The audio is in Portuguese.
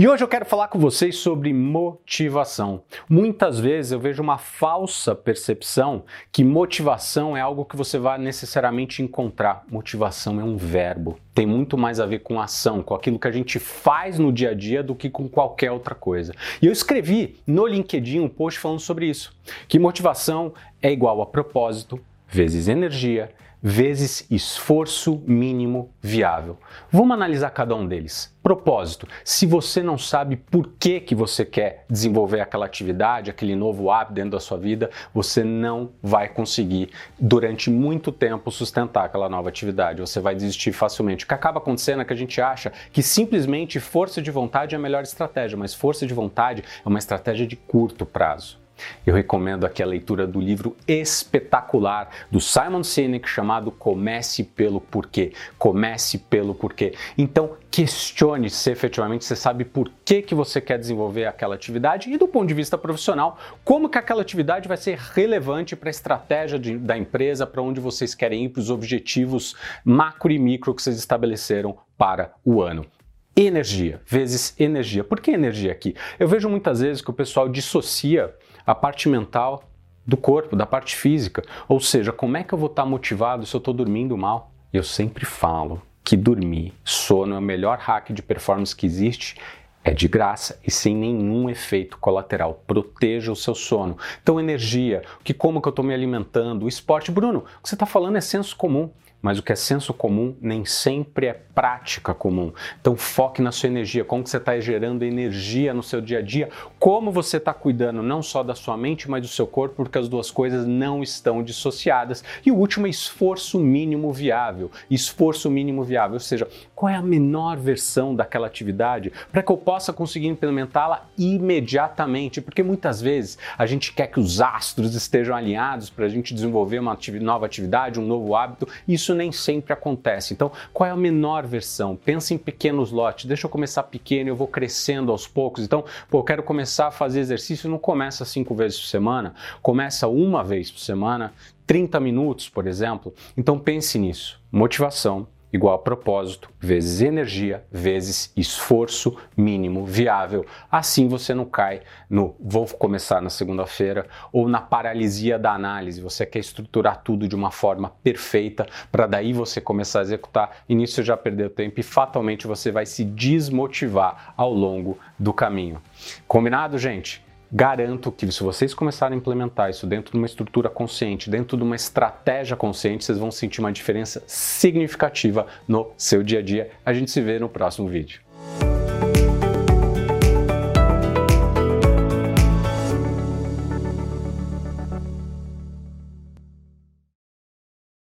E hoje eu quero falar com vocês sobre motivação. Muitas vezes eu vejo uma falsa percepção que motivação é algo que você vai necessariamente encontrar. Motivação é um verbo. Tem muito mais a ver com ação, com aquilo que a gente faz no dia a dia do que com qualquer outra coisa. E eu escrevi no LinkedIn um post falando sobre isso, que motivação é igual a propósito vezes energia vezes esforço mínimo viável. Vamos analisar cada um deles. Propósito. Se você não sabe por que, que você quer desenvolver aquela atividade, aquele novo hábito dentro da sua vida, você não vai conseguir durante muito tempo sustentar aquela nova atividade. Você vai desistir facilmente. O que acaba acontecendo é que a gente acha que simplesmente força de vontade é a melhor estratégia, mas força de vontade é uma estratégia de curto prazo. Eu recomendo aqui a leitura do livro espetacular do Simon Sinek chamado Comece pelo Porquê. Comece pelo Porquê. Então, questione se efetivamente você sabe por que, que você quer desenvolver aquela atividade e do ponto de vista profissional, como que aquela atividade vai ser relevante para a estratégia de, da empresa, para onde vocês querem ir, para os objetivos macro e micro que vocês estabeleceram para o ano energia vezes energia. Por que energia aqui? Eu vejo muitas vezes que o pessoal dissocia a parte mental do corpo, da parte física. Ou seja, como é que eu vou estar motivado se eu estou dormindo mal? Eu sempre falo que dormir, sono é o melhor hack de performance que existe. É de graça e sem nenhum efeito colateral. Proteja o seu sono. Então, energia, que como que eu estou me alimentando, o esporte. Bruno, o que você está falando é senso comum mas o que é senso comum nem sempre é prática comum. Então foque na sua energia, como você está gerando energia no seu dia a dia, como você está cuidando não só da sua mente, mas do seu corpo, porque as duas coisas não estão dissociadas. E o último é esforço mínimo viável. Esforço mínimo viável, ou seja, qual é a menor versão daquela atividade para que eu possa conseguir implementá-la imediatamente, porque muitas vezes a gente quer que os astros estejam alinhados para a gente desenvolver uma nova atividade, um novo hábito. Isso isso nem sempre acontece. Então, qual é a menor versão? Pensa em pequenos lotes. Deixa eu começar pequeno, eu vou crescendo aos poucos. Então, pô, eu quero começar a fazer exercício, não começa cinco vezes por semana, começa uma vez por semana, 30 minutos, por exemplo. Então pense nisso. Motivação, igual a propósito vezes energia vezes esforço mínimo viável. Assim você não cai no vou começar na segunda-feira ou na paralisia da análise. Você quer estruturar tudo de uma forma perfeita para daí você começar a executar e nisso você já perdeu tempo e fatalmente você vai se desmotivar ao longo do caminho. Combinado, gente? Garanto que se vocês começarem a implementar isso dentro de uma estrutura consciente, dentro de uma estratégia consciente, vocês vão sentir uma diferença significativa no seu dia a dia. A gente se vê no próximo vídeo.